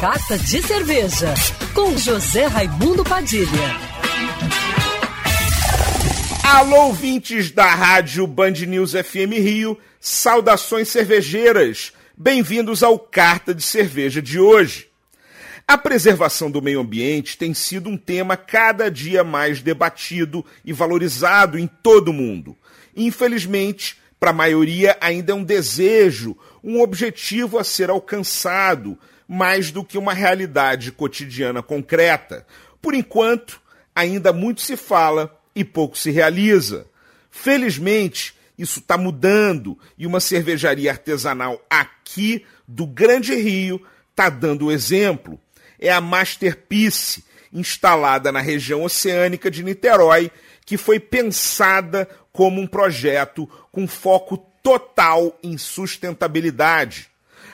Carta de Cerveja, com José Raimundo Padilha. Alô, ouvintes da rádio Band News FM Rio, saudações cervejeiras. Bem-vindos ao Carta de Cerveja de hoje. A preservação do meio ambiente tem sido um tema cada dia mais debatido e valorizado em todo o mundo. Infelizmente, para a maioria ainda é um desejo, um objetivo a ser alcançado, mais do que uma realidade cotidiana concreta. Por enquanto, ainda muito se fala e pouco se realiza. Felizmente, isso está mudando e uma cervejaria artesanal aqui do Grande Rio está dando o exemplo. É a Masterpiece, instalada na região oceânica de Niterói, que foi pensada como um projeto com foco total em sustentabilidade.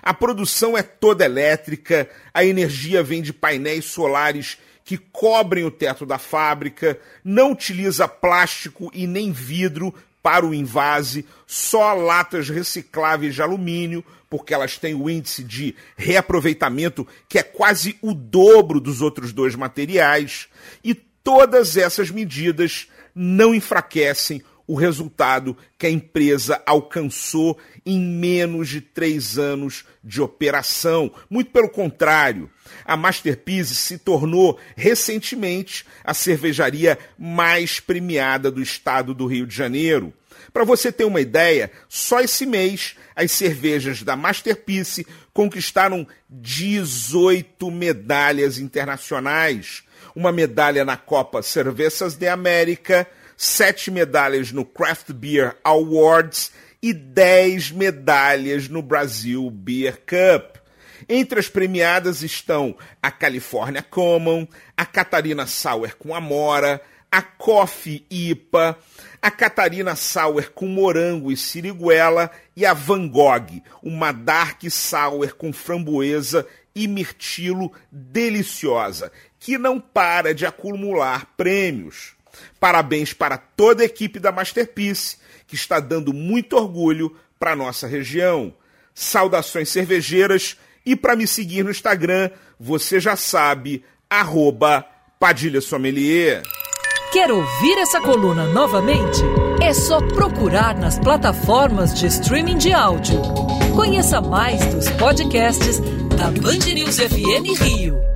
A produção é toda elétrica, a energia vem de painéis solares que cobrem o teto da fábrica, não utiliza plástico e nem vidro para o invase, só latas recicláveis de alumínio, porque elas têm o índice de reaproveitamento que é quase o dobro dos outros dois materiais, e todas essas medidas não enfraquecem o resultado que a empresa alcançou em menos de três anos de operação. Muito pelo contrário, a Masterpiece se tornou recentemente a cervejaria mais premiada do estado do Rio de Janeiro. Para você ter uma ideia, só esse mês as cervejas da Masterpiece conquistaram 18 medalhas internacionais. Uma medalha na Copa Cervejas de América, sete medalhas no Craft Beer Awards e dez medalhas no Brasil Beer Cup. Entre as premiadas estão a California Common, a Catarina Sauer com Amora, a Coffee IPA, a Catarina Sauer com morango e siriguela e a Van Gogh, uma Dark Sour com framboesa e mirtilo deliciosa, que não para de acumular prêmios. Parabéns para toda a equipe da Masterpiece, que está dando muito orgulho para nossa região. Saudações cervejeiras e para me seguir no Instagram, você já sabe, Padilha Sommelier. Quer ouvir essa coluna novamente? É só procurar nas plataformas de streaming de áudio. Conheça mais dos podcasts da Band News FM Rio.